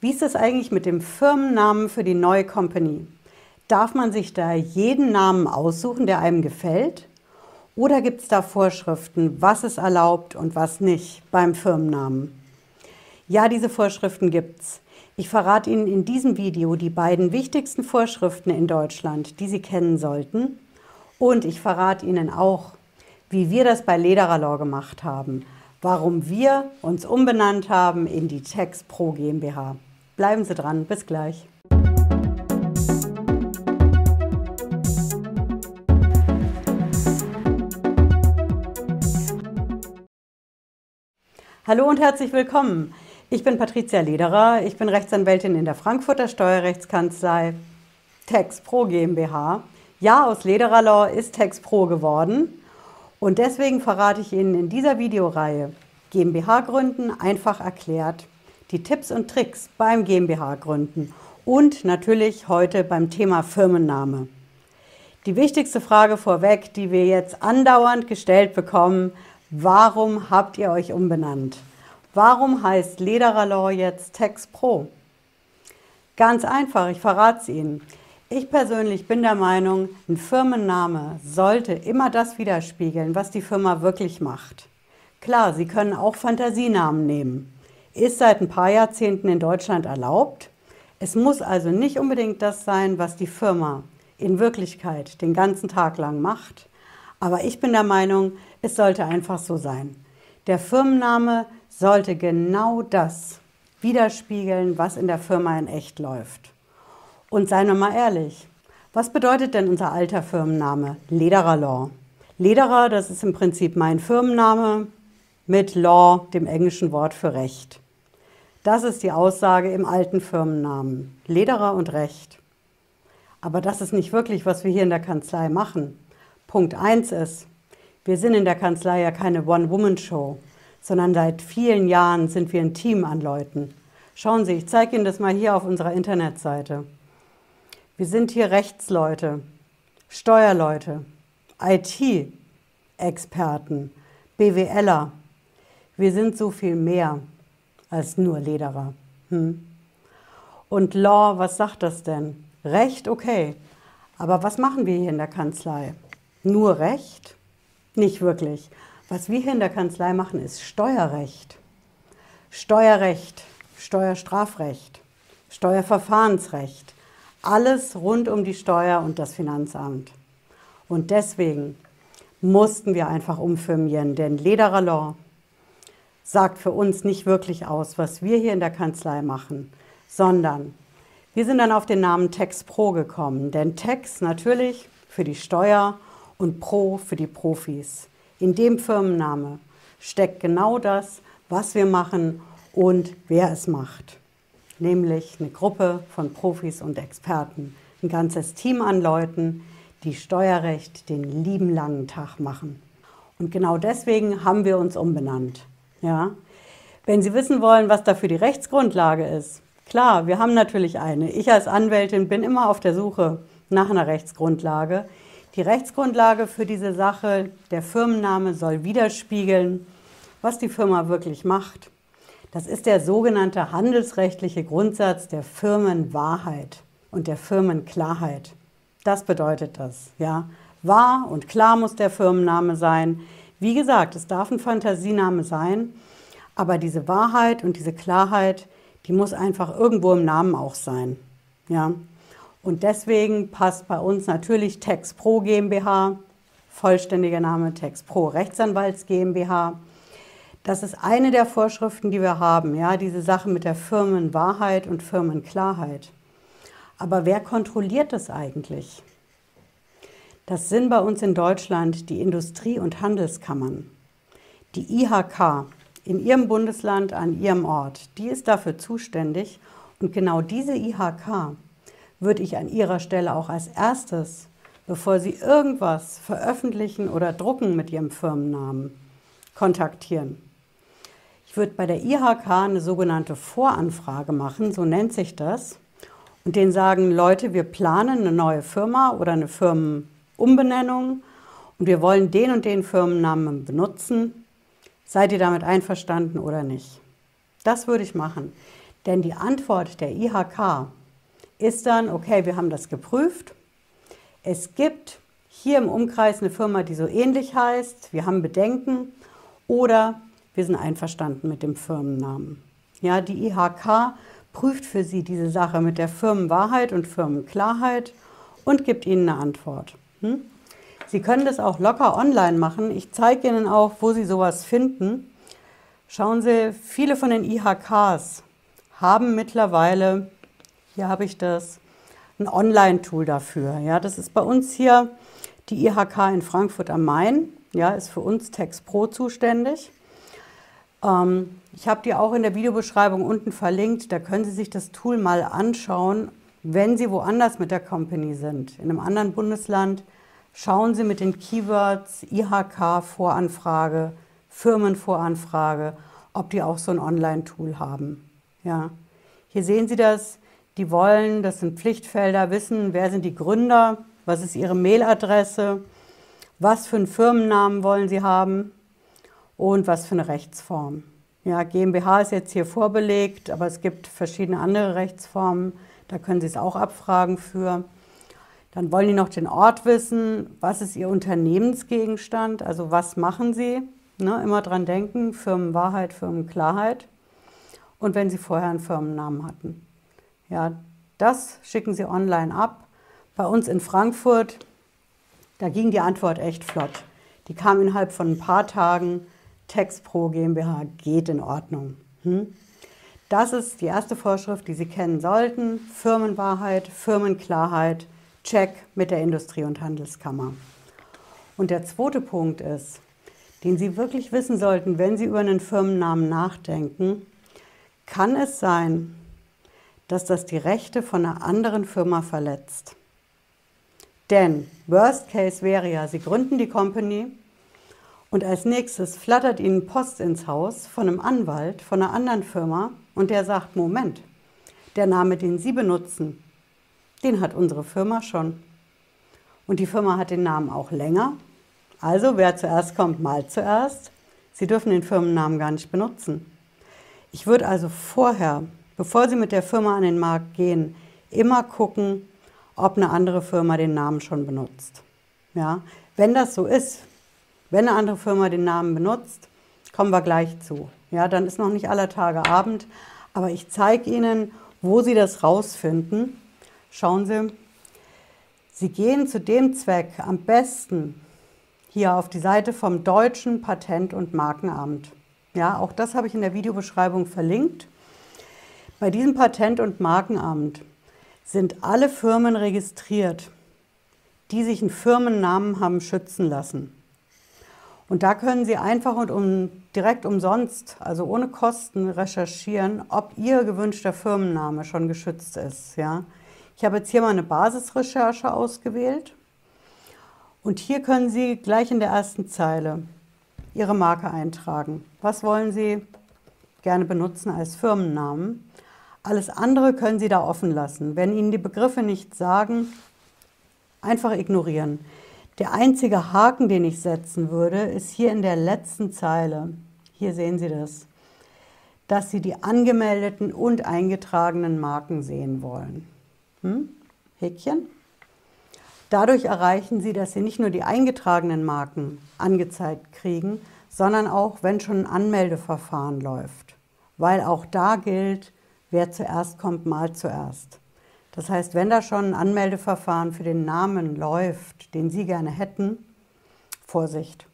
Wie ist es eigentlich mit dem Firmennamen für die neue Company? Darf man sich da jeden Namen aussuchen, der einem gefällt? Oder gibt es da Vorschriften, was ist erlaubt und was nicht beim Firmennamen? Ja, diese Vorschriften gibt es. Ich verrate Ihnen in diesem Video die beiden wichtigsten Vorschriften in Deutschland, die Sie kennen sollten. Und ich verrate Ihnen auch, wie wir das bei Lederer Law gemacht haben, warum wir uns umbenannt haben in die Tex Pro GmbH. Bleiben Sie dran, bis gleich. Hallo und herzlich willkommen. Ich bin Patricia Lederer, ich bin Rechtsanwältin in der Frankfurter Steuerrechtskanzlei Tex Pro GmbH. Ja, aus Lederer Law ist Tex Pro geworden und deswegen verrate ich Ihnen in dieser Videoreihe GmbH gründen einfach erklärt, die Tipps und Tricks beim GmbH gründen und natürlich heute beim Thema Firmenname. Die wichtigste Frage vorweg, die wir jetzt andauernd gestellt bekommen, warum habt ihr euch umbenannt? Warum heißt Lederer Law jetzt Tex Pro? Ganz einfach, ich verrate es Ihnen. Ich persönlich bin der Meinung, ein Firmenname sollte immer das widerspiegeln, was die Firma wirklich macht. Klar, Sie können auch Fantasienamen nehmen. Ist seit ein paar Jahrzehnten in Deutschland erlaubt. Es muss also nicht unbedingt das sein, was die Firma in Wirklichkeit den ganzen Tag lang macht. Aber ich bin der Meinung, es sollte einfach so sein. Der Firmenname sollte genau das widerspiegeln, was in der Firma in echt läuft. Und seien wir mal ehrlich, was bedeutet denn unser alter Firmenname? Lederer Law. Lederer, das ist im Prinzip mein Firmenname mit Law, dem englischen Wort für Recht. Das ist die Aussage im alten Firmennamen. Lederer und Recht. Aber das ist nicht wirklich, was wir hier in der Kanzlei machen. Punkt 1 ist, wir sind in der Kanzlei ja keine One-Woman-Show sondern seit vielen Jahren sind wir ein Team an Leuten. Schauen Sie, ich zeige Ihnen das mal hier auf unserer Internetseite. Wir sind hier Rechtsleute, Steuerleute, IT-Experten, BWLer. Wir sind so viel mehr als nur Lederer. Hm? Und Law, was sagt das denn? Recht, okay. Aber was machen wir hier in der Kanzlei? Nur Recht? Nicht wirklich. Was wir hier in der Kanzlei machen, ist Steuerrecht. Steuerrecht, Steuerstrafrecht, Steuerverfahrensrecht. Alles rund um die Steuer und das Finanzamt. Und deswegen mussten wir einfach umfirmieren, denn Lederer Law sagt für uns nicht wirklich aus, was wir hier in der Kanzlei machen, sondern wir sind dann auf den Namen Tex Pro gekommen, denn Tex natürlich für die Steuer und Pro für die Profis. In dem Firmenname steckt genau das, was wir machen und wer es macht. Nämlich eine Gruppe von Profis und Experten, ein ganzes Team an Leuten, die Steuerrecht den lieben langen Tag machen. Und genau deswegen haben wir uns umbenannt. Ja? Wenn Sie wissen wollen, was dafür die Rechtsgrundlage ist, klar, wir haben natürlich eine. Ich als Anwältin bin immer auf der Suche nach einer Rechtsgrundlage. Die Rechtsgrundlage für diese Sache, der Firmenname soll widerspiegeln, was die Firma wirklich macht. Das ist der sogenannte handelsrechtliche Grundsatz der Firmenwahrheit und der Firmenklarheit. Das bedeutet das, ja. Wahr und klar muss der Firmenname sein. Wie gesagt, es darf ein Fantasiename sein, aber diese Wahrheit und diese Klarheit, die muss einfach irgendwo im Namen auch sein, ja. Und deswegen passt bei uns natürlich Tex Pro GmbH, vollständiger Name Tex Pro Rechtsanwalts GmbH. Das ist eine der Vorschriften, die wir haben, ja, diese Sache mit der Firmenwahrheit und Firmenklarheit. Aber wer kontrolliert das eigentlich? Das sind bei uns in Deutschland die Industrie- und Handelskammern. Die IHK in ihrem Bundesland an ihrem Ort, die ist dafür zuständig. Und genau diese IHK würde ich an Ihrer Stelle auch als erstes, bevor Sie irgendwas veröffentlichen oder drucken mit Ihrem Firmennamen, kontaktieren. Ich würde bei der IHK eine sogenannte Voranfrage machen, so nennt sich das, und denen sagen, Leute, wir planen eine neue Firma oder eine Firmenumbenennung und wir wollen den und den Firmennamen benutzen. Seid ihr damit einverstanden oder nicht? Das würde ich machen. Denn die Antwort der IHK ist dann, okay, wir haben das geprüft. Es gibt hier im Umkreis eine Firma, die so ähnlich heißt. Wir haben Bedenken oder wir sind einverstanden mit dem Firmennamen. Ja, die IHK prüft für Sie diese Sache mit der Firmenwahrheit und Firmenklarheit und gibt Ihnen eine Antwort. Hm? Sie können das auch locker online machen. Ich zeige Ihnen auch, wo Sie sowas finden. Schauen Sie, viele von den IHKs haben mittlerweile, hier habe ich das, ein Online-Tool dafür. Ja, das ist bei uns hier die IHK in Frankfurt am Main, ja, ist für uns TextPro zuständig. Ähm, ich habe die auch in der Videobeschreibung unten verlinkt. Da können Sie sich das Tool mal anschauen. Wenn Sie woanders mit der Company sind, in einem anderen Bundesland, schauen Sie mit den Keywords IHK-Voranfrage, Firmenvoranfrage, ob die auch so ein Online-Tool haben. Ja. Hier sehen Sie das. Die wollen, das sind Pflichtfelder, wissen, wer sind die Gründer, was ist Ihre Mailadresse, was für einen Firmennamen wollen Sie haben und was für eine Rechtsform. Ja, GmbH ist jetzt hier vorbelegt, aber es gibt verschiedene andere Rechtsformen, da können Sie es auch abfragen für. Dann wollen die noch den Ort wissen, was ist Ihr Unternehmensgegenstand, also was machen Sie. Ne, immer dran denken, Firmenwahrheit, Firmenklarheit. Und wenn Sie vorher einen Firmennamen hatten. Ja, das schicken Sie online ab bei uns in Frankfurt, da ging die Antwort echt flott. Die kam innerhalb von ein paar Tagen. TextPro GmbH geht in Ordnung. Hm? Das ist die erste Vorschrift, die Sie kennen sollten. Firmenwahrheit, Firmenklarheit, Check mit der Industrie- und Handelskammer. Und der zweite Punkt ist, den Sie wirklich wissen sollten, wenn Sie über einen Firmennamen nachdenken, kann es sein, dass das die Rechte von einer anderen Firma verletzt. Denn Worst Case wäre ja, Sie gründen die Company und als nächstes flattert Ihnen Post ins Haus von einem Anwalt, von einer anderen Firma und der sagt, Moment, der Name, den Sie benutzen, den hat unsere Firma schon. Und die Firma hat den Namen auch länger. Also wer zuerst kommt, mal zuerst. Sie dürfen den Firmennamen gar nicht benutzen. Ich würde also vorher, bevor Sie mit der Firma an den Markt gehen, immer gucken, ob eine andere Firma den Namen schon benutzt. Ja? Wenn das so ist, wenn eine andere Firma den Namen benutzt, kommen wir gleich zu. Ja, dann ist noch nicht aller Tage Abend, aber ich zeige Ihnen, wo Sie das rausfinden. Schauen Sie, Sie gehen zu dem Zweck am besten hier auf die Seite vom Deutschen Patent- und Markenamt. Ja, auch das habe ich in der Videobeschreibung verlinkt. Bei diesem Patent- und Markenamt sind alle Firmen registriert, die sich einen Firmennamen haben schützen lassen. Und da können Sie einfach und um, direkt umsonst, also ohne Kosten, recherchieren, ob Ihr gewünschter Firmenname schon geschützt ist. Ja? Ich habe jetzt hier mal eine Basisrecherche ausgewählt. Und hier können Sie gleich in der ersten Zeile Ihre Marke eintragen. Was wollen Sie gerne benutzen als Firmennamen? Alles andere können Sie da offen lassen. Wenn Ihnen die Begriffe nicht sagen, einfach ignorieren. Der einzige Haken, den ich setzen würde, ist hier in der letzten Zeile. Hier sehen Sie das. Dass Sie die angemeldeten und eingetragenen Marken sehen wollen. Hm? Häkchen. Dadurch erreichen Sie, dass Sie nicht nur die eingetragenen Marken angezeigt kriegen, sondern auch, wenn schon ein Anmeldeverfahren läuft. Weil auch da gilt, wer zuerst kommt, mal zuerst. Das heißt, wenn da schon ein Anmeldeverfahren für den Namen läuft, den Sie gerne hätten, Vorsicht.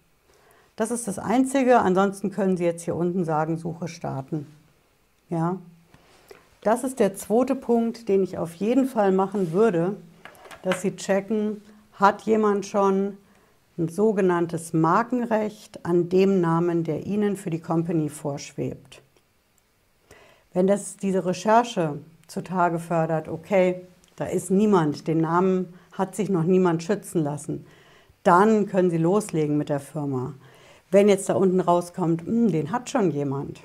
Das ist das Einzige. Ansonsten können Sie jetzt hier unten sagen, Suche starten. Ja. Das ist der zweite Punkt, den ich auf jeden Fall machen würde, dass Sie checken, hat jemand schon ein sogenanntes Markenrecht an dem Namen, der Ihnen für die Company vorschwebt. Wenn das diese Recherche zutage fördert, okay, da ist niemand, den Namen hat sich noch niemand schützen lassen, dann können Sie loslegen mit der Firma. Wenn jetzt da unten rauskommt, hm, den hat schon jemand,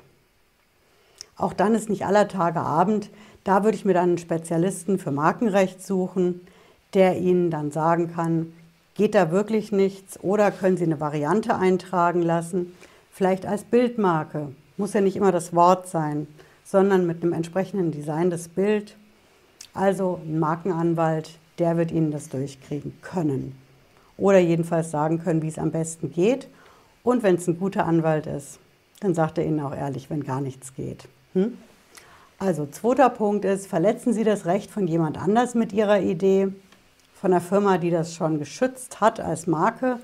auch dann ist nicht aller Tage Abend. Da würde ich mir dann einen Spezialisten für Markenrecht suchen, der Ihnen dann sagen kann, geht da wirklich nichts oder können Sie eine Variante eintragen lassen, vielleicht als Bildmarke. Muss ja nicht immer das Wort sein, sondern mit einem entsprechenden Design des Bild. Also ein Markenanwalt, der wird Ihnen das durchkriegen können. Oder jedenfalls sagen können, wie es am besten geht. Und wenn es ein guter Anwalt ist, dann sagt er Ihnen auch ehrlich, wenn gar nichts geht. Hm? Also zweiter Punkt ist, verletzen Sie das Recht von jemand anders mit Ihrer Idee, von einer Firma, die das schon geschützt hat als Marke,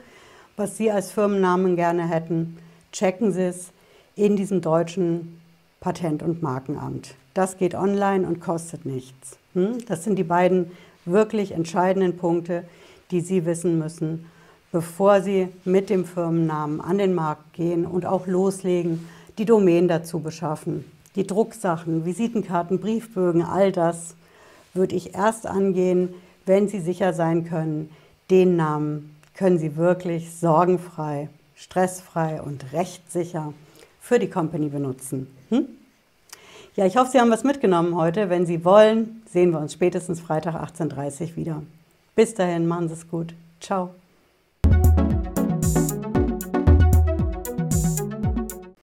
was Sie als Firmennamen gerne hätten, checken Sie es in diesem deutschen Patent- und Markenamt. Das geht online und kostet nichts. Hm? Das sind die beiden wirklich entscheidenden Punkte, die Sie wissen müssen, bevor Sie mit dem Firmennamen an den Markt gehen und auch loslegen, die Domain dazu beschaffen. Die Drucksachen, Visitenkarten, Briefbögen, all das würde ich erst angehen, wenn Sie sicher sein können, den Namen können Sie wirklich sorgenfrei, stressfrei und rechtssicher für die Company benutzen. Hm? Ja, ich hoffe, Sie haben was mitgenommen heute. Wenn Sie wollen, sehen wir uns spätestens Freitag 18.30 Uhr wieder. Bis dahin, machen Sie es gut. Ciao.